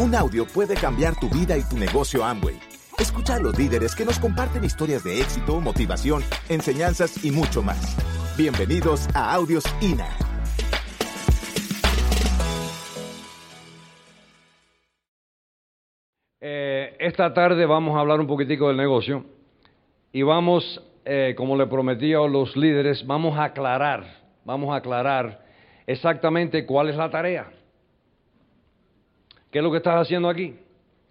Un audio puede cambiar tu vida y tu negocio Amway. Escucha a los líderes que nos comparten historias de éxito, motivación, enseñanzas y mucho más. Bienvenidos a Audios INA. Eh, esta tarde vamos a hablar un poquitico del negocio y vamos, eh, como le prometí a los líderes, vamos aclarar, vamos a aclarar exactamente cuál es la tarea. ¿Qué es lo que estás haciendo aquí?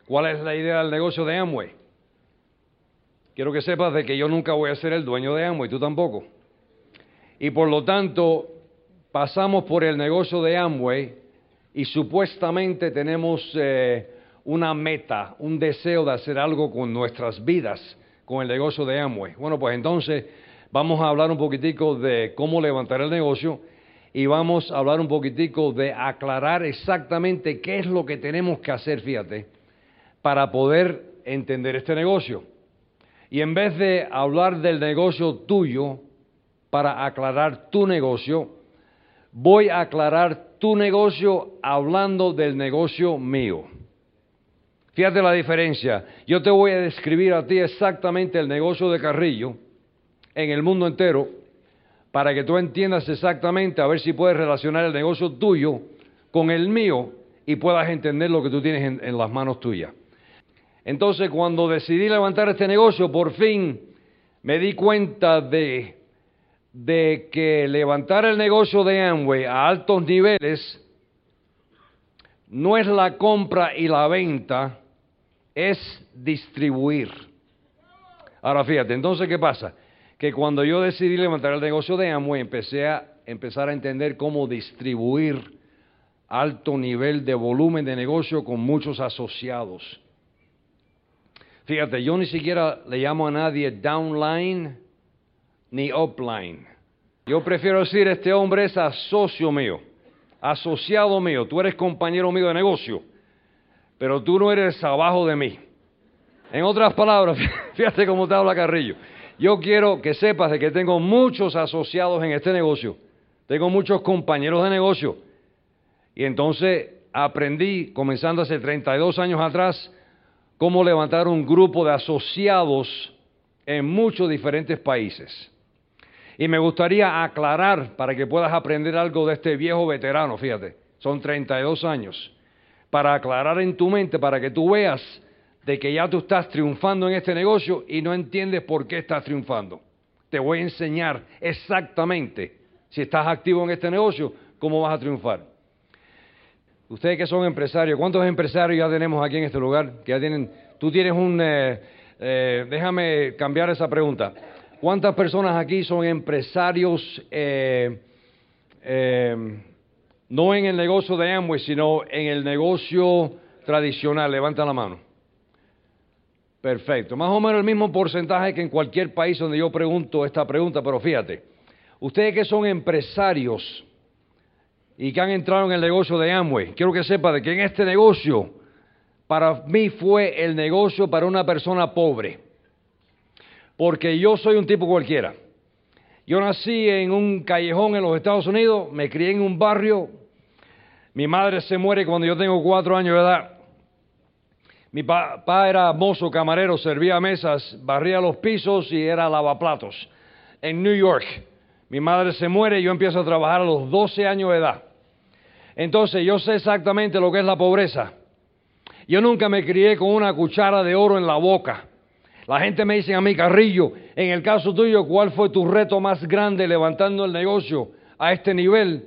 ¿Cuál es la idea del negocio de Amway? Quiero que sepas de que yo nunca voy a ser el dueño de Amway, tú tampoco. Y por lo tanto, pasamos por el negocio de Amway y supuestamente tenemos eh, una meta, un deseo de hacer algo con nuestras vidas, con el negocio de Amway. Bueno, pues entonces vamos a hablar un poquitico de cómo levantar el negocio y vamos a hablar un poquitico de aclarar exactamente qué es lo que tenemos que hacer, fíjate, para poder entender este negocio. Y en vez de hablar del negocio tuyo para aclarar tu negocio, voy a aclarar tu negocio hablando del negocio mío. Fíjate la diferencia. Yo te voy a describir a ti exactamente el negocio de Carrillo en el mundo entero para que tú entiendas exactamente, a ver si puedes relacionar el negocio tuyo con el mío y puedas entender lo que tú tienes en, las manos tuyas. Entonces, cuando decidí levantar este negocio, por fin me di cuenta de, de que levantar el negocio de Amway a altos niveles no es la compra y la venta, es distribuir. Ahora fíjate, entonces, ¿qué pasa? Que cuando yo decidí levantar el negocio de Amway, empecé a empezar a entender cómo distribuir alto nivel de volumen de negocio con muchos asociados. Fíjate, yo ni siquiera le llamo a nadie downline ni upline. Yo prefiero decir, este hombre es asocio mío, asociado mío, tú eres compañero mío de negocio, pero tú no eres abajo de mí. En otras palabras, fíjate cómo te habla Carrillo. Yo quiero que sepas de que tengo muchos asociados en este negocio, tengo muchos compañeros de negocio. Y entonces aprendí, comenzando hace 32 años atrás, cómo levantar un grupo de asociados en muchos diferentes países. Y me gustaría aclarar para que puedas aprender algo de este viejo veterano, fíjate, son 32 años, para aclarar en tu mente, para que tú veas de que ya tú estás triunfando en este negocio y no entiendes por qué estás triunfando. Te voy a enseñar exactamente, si estás activo en este negocio, cómo vas a triunfar. Ustedes que son empresarios, ¿cuántos empresarios ya tenemos aquí en este lugar? Que ya tienen, tú tienes un, eh, eh, déjame cambiar esa pregunta. ¿Cuántas personas aquí son empresarios, eh, no en el negocio de Amway, sino en el negocio tradicional? Levanta la mano. Perfecto. Más o menos el mismo porcentaje que en cualquier país donde yo pregunto esta pregunta, pero fíjate, ustedes que son empresarios y que han entrado en el negocio de Amway, quiero que sepa que en este negocio, para mí fue el negocio para una persona pobre. Porque yo soy un tipo cualquiera. Yo nací en un callejón en los Estados Unidos, me crié en un barrio, mi madre se muere cuando yo tengo cuatro años de edad. Mi papá era mozo, camarero, servía mesas, barría los pisos y era lavaplatos. En New York, mi madre se muere y yo empiezo a trabajar a los 12 años de edad. Entonces yo sé exactamente lo que es la pobreza. Yo nunca me crié con una cuchara de oro en la boca. La gente me dice a mí, Carrillo, en el caso tuyo, ¿cuál fue tu reto más grande levantando el negocio a este nivel?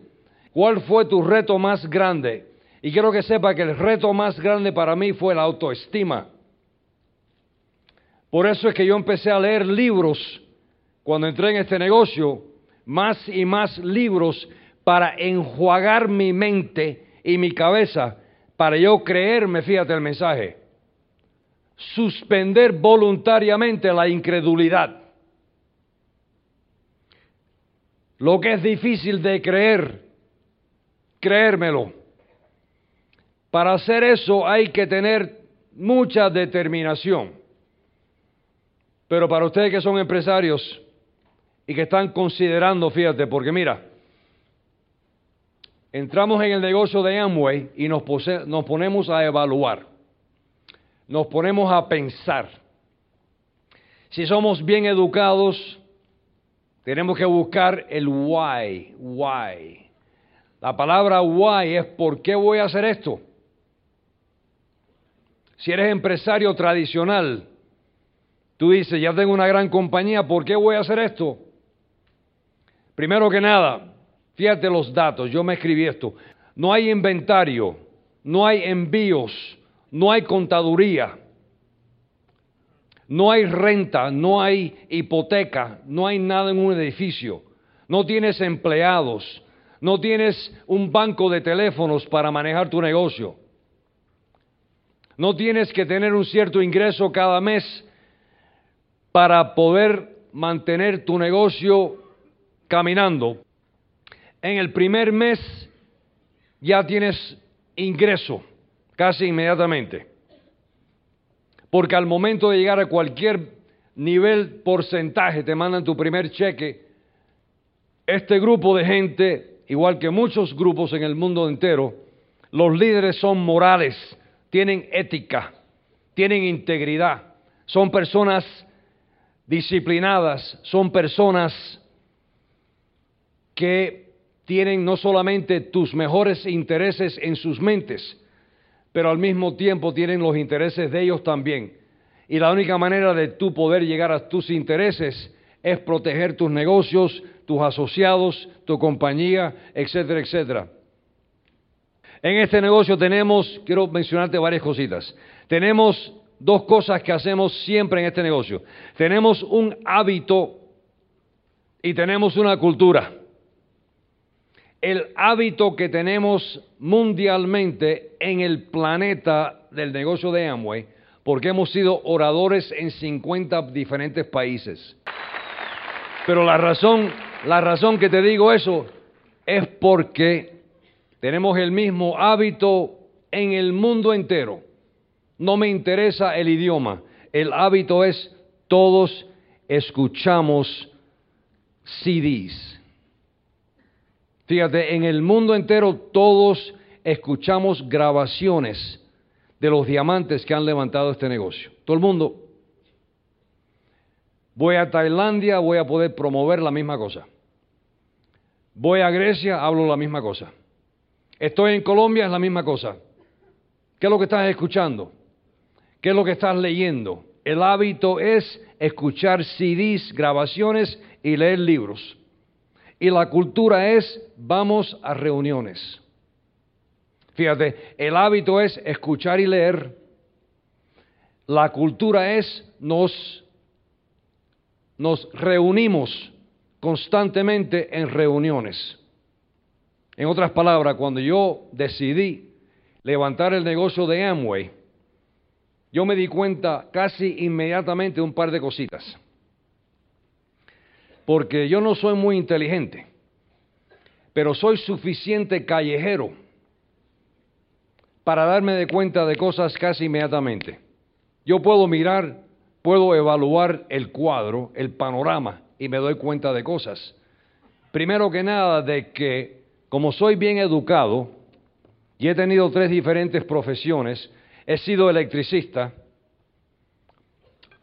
¿Cuál fue tu reto más grande? Y quiero que sepa que el reto más grande para mí fue la autoestima. Por eso es que yo empecé a leer libros cuando entré en este negocio, más y más libros para enjuagar mi mente y mi cabeza, para yo creerme, fíjate el mensaje, suspender voluntariamente la incredulidad. Lo que es difícil de creer, creérmelo. Para hacer eso hay que tener mucha determinación. Pero para ustedes que son empresarios y que están considerando, fíjate, porque mira, entramos en el negocio de Amway y nos, nos ponemos a evaluar, nos ponemos a pensar. Si somos bien educados, tenemos que buscar el why, why. La palabra why es ¿por qué voy a hacer esto? Si eres empresario tradicional, tú dices, ya tengo una gran compañía, ¿por qué voy a hacer esto? Primero que nada, fíjate los datos, yo me escribí esto. No hay inventario, no hay envíos, no hay contaduría, no hay renta, no hay hipoteca, no hay nada en un edificio, no tienes empleados, no tienes un banco de teléfonos para manejar tu negocio. No tienes que tener un cierto ingreso cada mes para poder mantener tu negocio caminando. En el primer mes ya tienes ingreso casi inmediatamente. Porque al momento de llegar a cualquier nivel porcentaje te mandan tu primer cheque. Este grupo de gente, igual que muchos grupos en el mundo entero, los líderes son morales, tienen ética, tienen integridad, son personas disciplinadas, son personas que tienen no solamente tus mejores intereses en sus mentes, pero al mismo tiempo tienen los intereses de ellos también. Y la única manera de tú poder llegar a tus intereses es proteger tus negocios, tus asociados, tu compañía, etcétera, etcétera. En este negocio tenemos, quiero mencionarte varias cositas. Tenemos dos cosas que hacemos siempre en este negocio. Tenemos un hábito y tenemos una cultura. El hábito que tenemos mundialmente en el planeta del negocio de Amway, porque hemos sido oradores en 50 diferentes países. Pero la razón, la razón que te digo eso es porque tenemos el mismo hábito en el mundo entero. No me interesa el idioma. El hábito es todos escuchamos CDs. Fíjate, en el mundo entero todos escuchamos grabaciones de los diamantes que han levantado este negocio. Todo el mundo. Voy a Tailandia, voy a poder promover la misma cosa. Voy a Grecia, hablo la misma cosa. Estoy en Colombia, es la misma cosa. ¿Qué es lo que estás escuchando? ¿Qué es lo que estás leyendo? El hábito es escuchar CDs, grabaciones y leer libros. Y la cultura es vamos a reuniones. Fíjate, el hábito es escuchar y leer. La cultura es nos, nos reunimos constantemente en reuniones. En otras palabras, cuando yo decidí levantar el negocio de Amway, yo me di cuenta casi inmediatamente de un par de cositas. Porque yo no soy muy inteligente, pero soy suficiente callejero para darme de cuenta de cosas casi inmediatamente. Yo puedo mirar, puedo evaluar el cuadro, el panorama, y me doy cuenta de cosas. Primero que nada, de que como soy bien educado y he tenido tres diferentes profesiones, he sido electricista,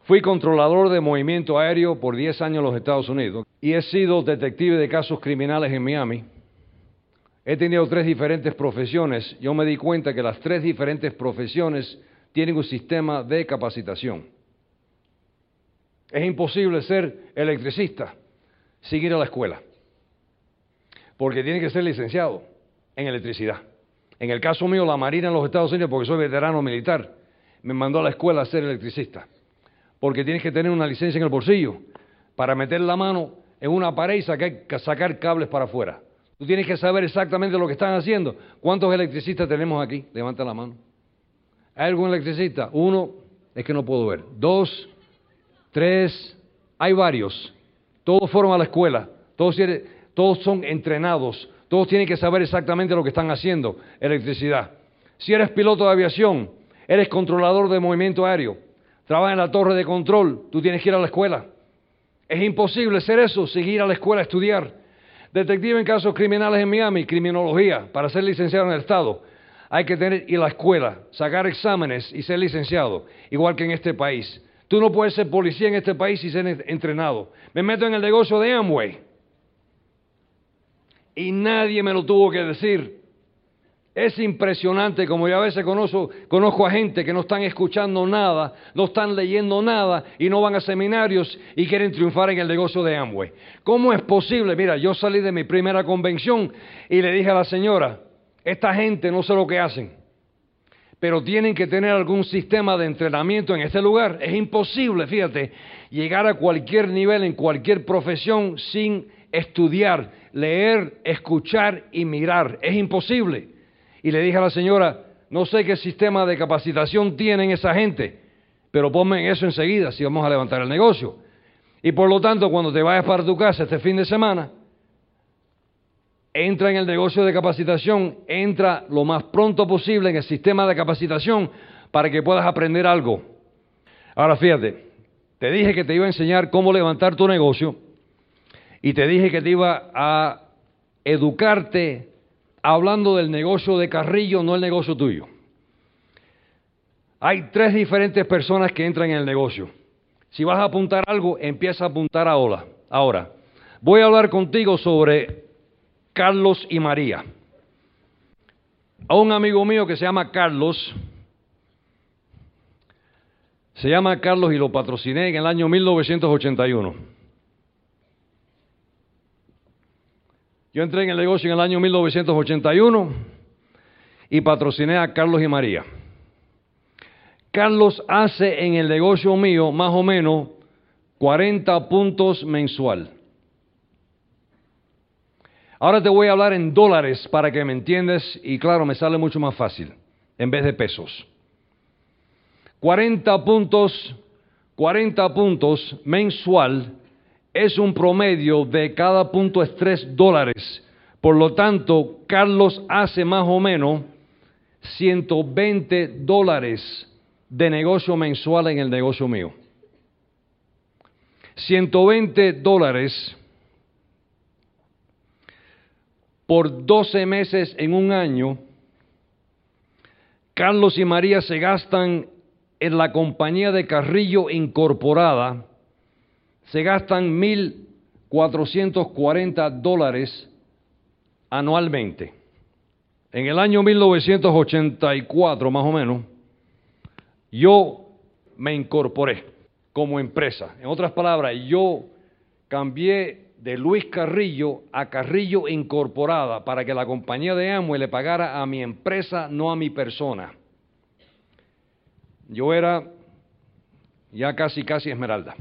fui controlador de movimiento aéreo por 10 años en los Estados Unidos y he sido detective de casos criminales en Miami. He tenido tres diferentes profesiones. Yo me di cuenta que las tres diferentes profesiones tienen un sistema de capacitación. Es imposible ser electricista sin ir a la escuela porque tiene que ser licenciado en electricidad. En el caso mío, la Marina en los Estados Unidos, porque soy veterano militar, me mandó a la escuela a ser electricista, porque tienes que tener una licencia en el bolsillo para meter la mano en una pared y sacar, sacar cables para afuera. Tú tienes que saber exactamente lo que están haciendo. ¿Cuántos electricistas tenemos aquí? Levanta la mano. ¿Hay algún electricista? Uno, es que no puedo ver. Dos, tres, hay varios. Todos fueron a la escuela. Todos todos son entrenados, todos tienen que saber exactamente lo que están haciendo, electricidad. Si eres piloto de aviación, eres controlador de movimiento aéreo, trabajas en la torre de control, tú tienes que ir a la escuela. Es imposible ser eso, seguir a la escuela a estudiar. Detective en casos criminales en Miami, criminología, para ser licenciado en el Estado. Hay que tener ir a la escuela, sacar exámenes y ser licenciado, igual que en este país. Tú no puedes ser policía en este país y ser entrenado. Me meto en el negocio de Amway. Y nadie me lo tuvo que decir. Es impresionante como yo a veces conozco, conozco a gente que no están escuchando nada, no están leyendo nada y no van a seminarios y quieren triunfar en el negocio de Amway. ¿Cómo es posible? Mira, yo salí de mi primera convención y le dije a la señora, esta gente no sé lo que hacen, pero tienen que tener algún sistema de entrenamiento en este lugar. Es imposible, fíjate, llegar a cualquier nivel en cualquier profesión sin estudiar, leer, escuchar y mirar. Es imposible. Y le dije a la señora, no sé qué sistema de capacitación tienen esa gente, pero ponme eso enseguida si vamos a levantar el negocio. Y por lo tanto, cuando te vayas para tu casa este fin de semana, entra en el negocio de capacitación, entra lo más pronto posible en el sistema de capacitación para que puedas aprender algo. Ahora fíjate, te dije que te iba a enseñar cómo levantar tu negocio y te dije que te iba a educarte hablando del negocio de Carrillo, no el negocio tuyo. Hay tres diferentes personas que entran en el negocio. Si vas a apuntar algo, empieza a apuntar ahora. Ahora, voy a hablar contigo sobre Carlos y María. A un amigo mío que se llama Carlos, se llama Carlos y lo patrociné en el año 1981. Yo entré en el negocio en el año 1981 y patrociné a Carlos y María. Carlos hace en el negocio mío más o menos 40 puntos mensual. Ahora te voy a hablar en dólares para que me entiendas y claro, me sale mucho más fácil en vez de pesos. 40 puntos, 40 puntos mensual es un promedio de cada punto es 3 dólares. Por lo tanto, Carlos hace más o menos 120 dólares de negocio mensual en el negocio mío. 120 dólares por 12 meses en un año. Carlos y María se gastan en la compañía de Carrillo Incorporada se gastan 1.440 dólares anualmente. En el año 1984, más o menos, yo me incorporé como empresa. En otras palabras, yo cambié de Luis Carrillo a Carrillo Incorporada para que la compañía de Amway le pagara a mi empresa, no a mi persona. Yo era ya casi, casi esmeralda.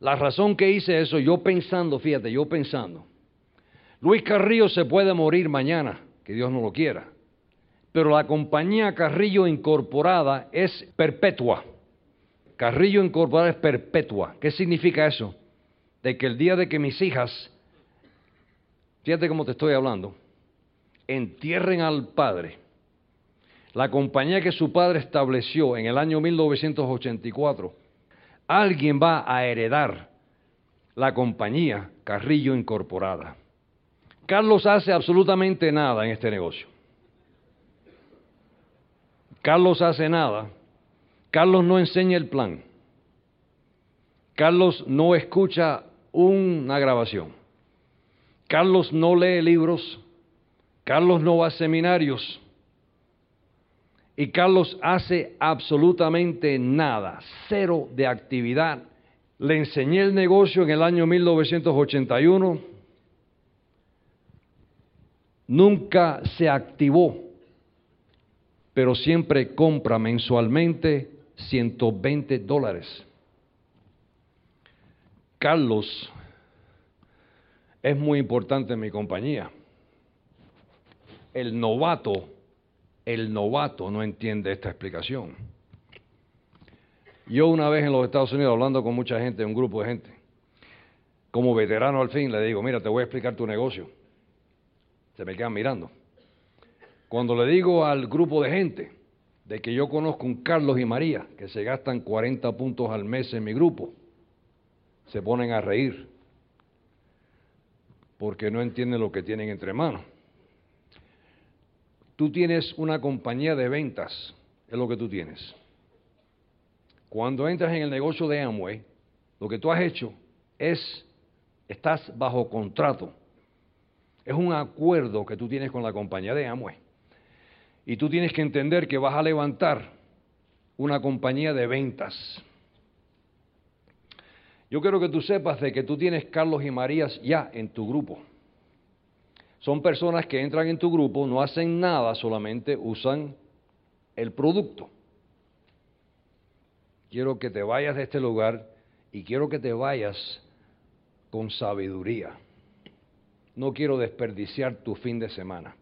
La razón que hice eso, yo pensando, fíjate, yo pensando, Luis Carrillo se puede morir mañana, que Dios no lo quiera, pero la compañía Carrillo Incorporada es perpetua. Carrillo Incorporada es perpetua. ¿Qué significa eso? De que el día de que mis hijas, fíjate cómo te estoy hablando, entierren al padre, la compañía que su padre estableció en el año 1984, alguien va a heredar la compañía Carrillo Incorporada. Carlos hace absolutamente nada en este negocio. Carlos hace nada. Carlos no enseña el plan. Carlos no escucha una grabación. Carlos no lee libros. Carlos no va a seminarios. Y Carlos hace absolutamente nada, cero de actividad. Le enseñé el negocio en el año 1981. Nunca se activó, pero siempre compra mensualmente 120 dólares. Carlos es muy importante en mi compañía. El novato el novato no entiende esta explicación. Yo una vez en los Estados Unidos, hablando con mucha gente, un grupo de gente, como veterano al fin, le digo, mira, te voy a explicar tu negocio. Se me quedan mirando. Cuando le digo al grupo de gente de que yo conozco un Carlos y María, que se gastan 40 puntos al mes en mi grupo, se ponen a reír. porque no entienden lo que tienen entre manos. Tú tienes una compañía de ventas, es lo que tú tienes. Cuando entras en el negocio de Amway, lo que tú has hecho es, estás bajo contrato. Es un acuerdo que tú tienes con la compañía de Amway. Y tú tienes que entender que vas a levantar una compañía de ventas. Yo quiero que tú sepas de que tú tienes Carlos y Marías ya en tu grupo. Son personas que entran en tu grupo, no hacen nada, solamente usan el producto. Quiero que te vayas de este lugar y quiero que te vayas con sabiduría. No quiero desperdiciar tu fin de semana.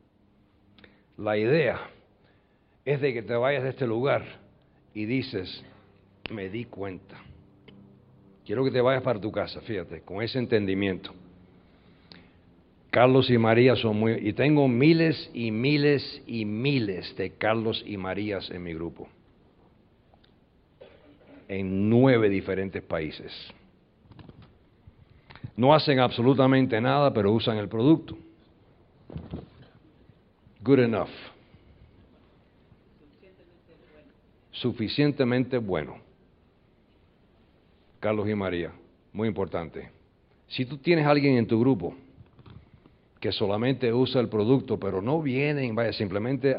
La idea es de que te vayas de este lugar y dices, me di cuenta. Quiero que te vayas para tu casa, fíjate, con ese entendimiento. Carlos y María son muy... Y tengo miles y miles y miles de Carlos y Marías en mi grupo. En nueve diferentes países. No hacen absolutamente nada, pero usan el producto. Good enough. Suficientemente bueno. Carlos y María, muy importante. Si tú tienes a alguien en tu grupo que solamente usa el producto, pero no vienen, vaya, simplemente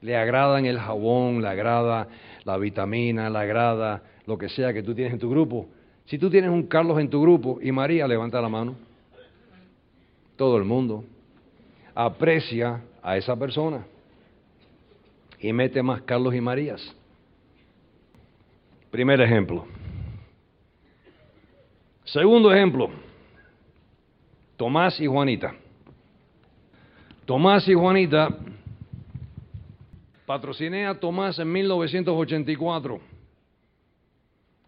le agradan el jabón, le agrada la vitamina, le agrada lo que sea que tú tienes en tu grupo. Si tú tienes un Carlos en tu grupo y María levanta la mano, todo el mundo aprecia a esa persona y mete más Carlos y Marías. Primer ejemplo. Segundo ejemplo, Tomás y Juanita. Tomás y Juanita, patrociné a Tomás en 1984,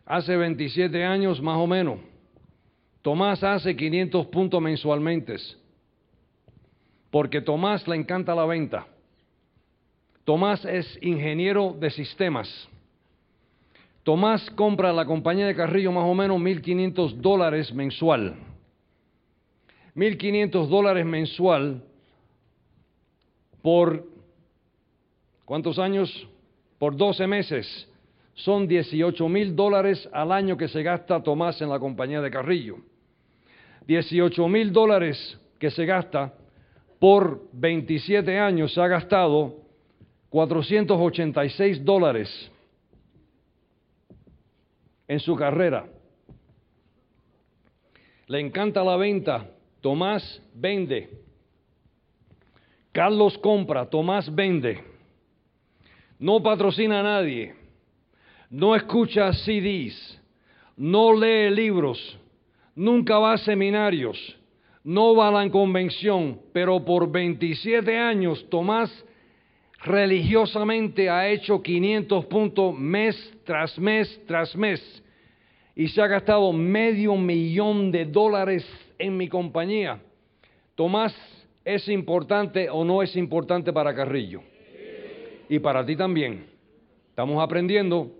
hace 27 años más o menos. Tomás hace 500 puntos mensualmente, porque Tomás le encanta la venta. Tomás es ingeniero de sistemas. Tomás compra la compañía de Carrillo más o menos 1.500 dólares mensual. 1.500 dólares mensual por, ¿cuántos años? Por 12 meses. Son 18 mil dólares al año que se gasta Tomás en la compañía de Carrillo. 18 mil dólares que se gasta por 27 años se ha gastado 486 dólares en su carrera. Le encanta la venta, Tomás vende. Carlos compra, Tomás vende. No patrocina a nadie. No escucha CDs. No lee libros. Nunca va a seminarios. No va a la convención. Pero por 27 años Tomás religiosamente ha hecho 500 puntos mes tras mes tras mes. Y se ha gastado medio millón de dólares en mi compañía. Tomás, ¿es importante o no es importante para Carrillo? Y para ti también. Estamos aprendiendo.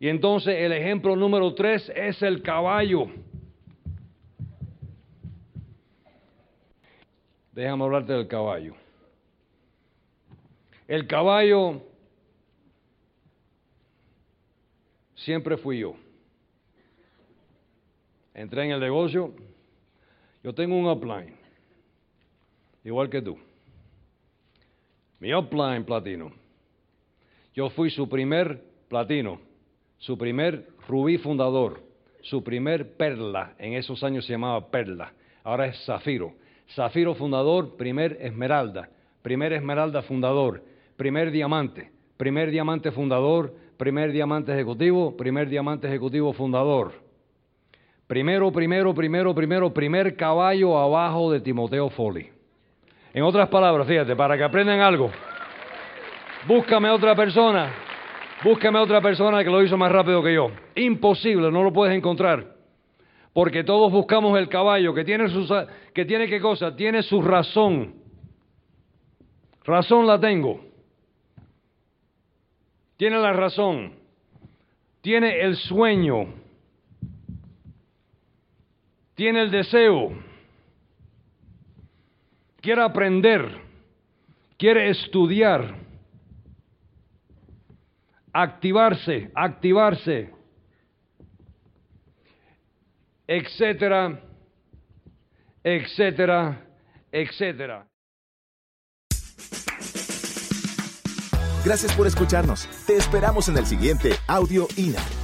Y entonces el ejemplo número tres es el caballo. Déjame hablarte del caballo. El caballo siempre fui yo. Entré en el negocio, yo tengo un upline, igual que tú. Mi upline platino. Yo fui su primer platino, su primer rubí fundador, su primer perla. En esos años se llamaba perla, ahora es zafiro. Zafiro fundador, primer esmeralda, primer esmeralda fundador, primer diamante, primer diamante fundador, primer diamante ejecutivo, primer diamante ejecutivo fundador. Primero, primero, primero, primero, primer caballo abajo de Timoteo Foley. En otras palabras, fíjate, para que aprendan algo, búscame otra persona, búscame otra persona que lo hizo más rápido que yo. Imposible, no lo puedes encontrar. Porque todos buscamos el caballo que tiene que tiene qué cosa, tiene su razón. Razón la tengo. Tiene la razón. Tiene el sueño tiene el deseo, quiere aprender, quiere estudiar, activarse, activarse, etcétera, etcétera, etcétera. Gracias por escucharnos. Te esperamos en el siguiente Audio INA.